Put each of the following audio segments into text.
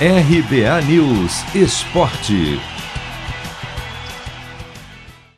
RBA News Esporte.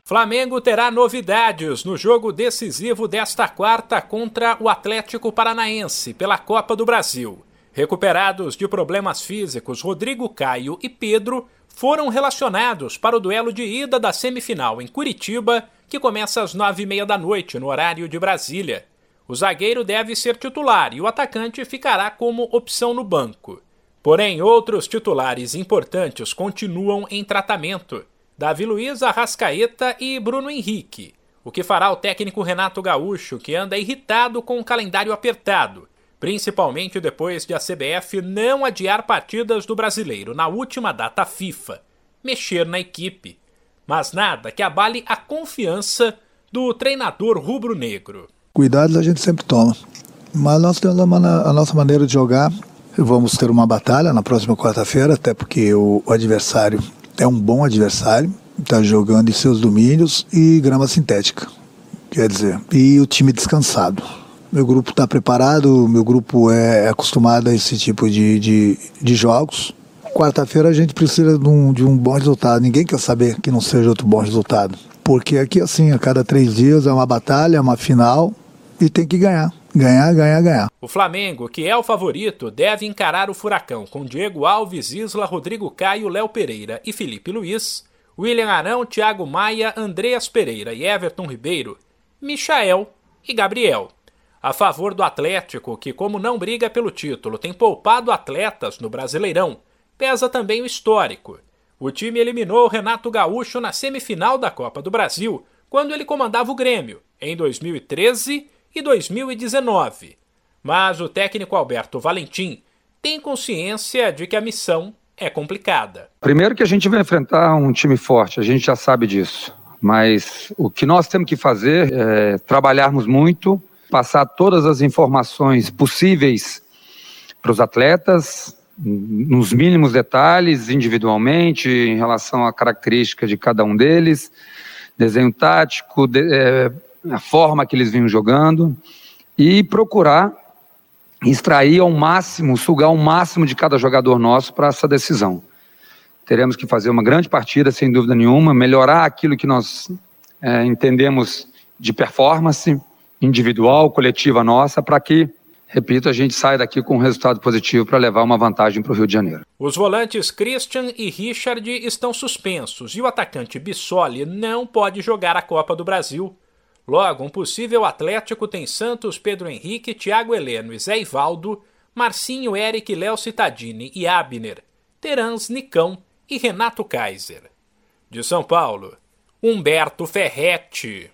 Flamengo terá novidades no jogo decisivo desta quarta contra o Atlético Paranaense pela Copa do Brasil. Recuperados de problemas físicos, Rodrigo Caio e Pedro foram relacionados para o duelo de ida da semifinal em Curitiba, que começa às nove e meia da noite, no horário de Brasília. O zagueiro deve ser titular e o atacante ficará como opção no banco. Porém, outros titulares importantes continuam em tratamento: Davi Luiz, Arrascaeta e Bruno Henrique. O que fará o técnico Renato Gaúcho, que anda irritado com o calendário apertado, principalmente depois de a CBF não adiar partidas do brasileiro na última data FIFA, mexer na equipe. Mas nada que abale a confiança do treinador rubro-negro. Cuidados a gente sempre toma, mas nós temos a nossa maneira de jogar Vamos ter uma batalha na próxima quarta-feira, até porque o, o adversário é um bom adversário, está jogando em seus domínios e grama sintética, quer dizer, e o time descansado. Meu grupo está preparado, meu grupo é acostumado a esse tipo de, de, de jogos. Quarta-feira a gente precisa de um, de um bom resultado. Ninguém quer saber que não seja outro bom resultado. Porque aqui, assim, a cada três dias é uma batalha, é uma final e tem que ganhar. Ganhar, ganhar, ganhar. O Flamengo, que é o favorito, deve encarar o Furacão com Diego Alves, Isla, Rodrigo Caio, Léo Pereira e Felipe Luiz, William Arão, Thiago Maia, Andreas Pereira e Everton Ribeiro, Michael e Gabriel. A favor do Atlético, que, como não briga pelo título, tem poupado atletas no Brasileirão, pesa também o histórico. O time eliminou o Renato Gaúcho na semifinal da Copa do Brasil, quando ele comandava o Grêmio, em 2013 e 2019. Mas o técnico Alberto Valentim tem consciência de que a missão é complicada. Primeiro que a gente vai enfrentar um time forte, a gente já sabe disso. Mas o que nós temos que fazer é trabalharmos muito, passar todas as informações possíveis para os atletas, nos mínimos detalhes, individualmente, em relação à característica de cada um deles, desenho tático, de, é, a forma que eles vinham jogando e procurar extrair ao máximo, sugar ao máximo de cada jogador nosso para essa decisão. Teremos que fazer uma grande partida, sem dúvida nenhuma, melhorar aquilo que nós é, entendemos de performance individual, coletiva nossa, para que repito, a gente sai daqui com um resultado positivo para levar uma vantagem para o Rio de Janeiro. Os volantes Christian e Richard estão suspensos e o atacante Bissoli não pode jogar a Copa do Brasil. Logo, um possível Atlético tem Santos, Pedro Henrique, Thiago Heleno e Zé Ivaldo, Marcinho, Eric, Léo Cittadini e Abner, Terans, Nicão e Renato Kaiser. De São Paulo, Humberto Ferretti.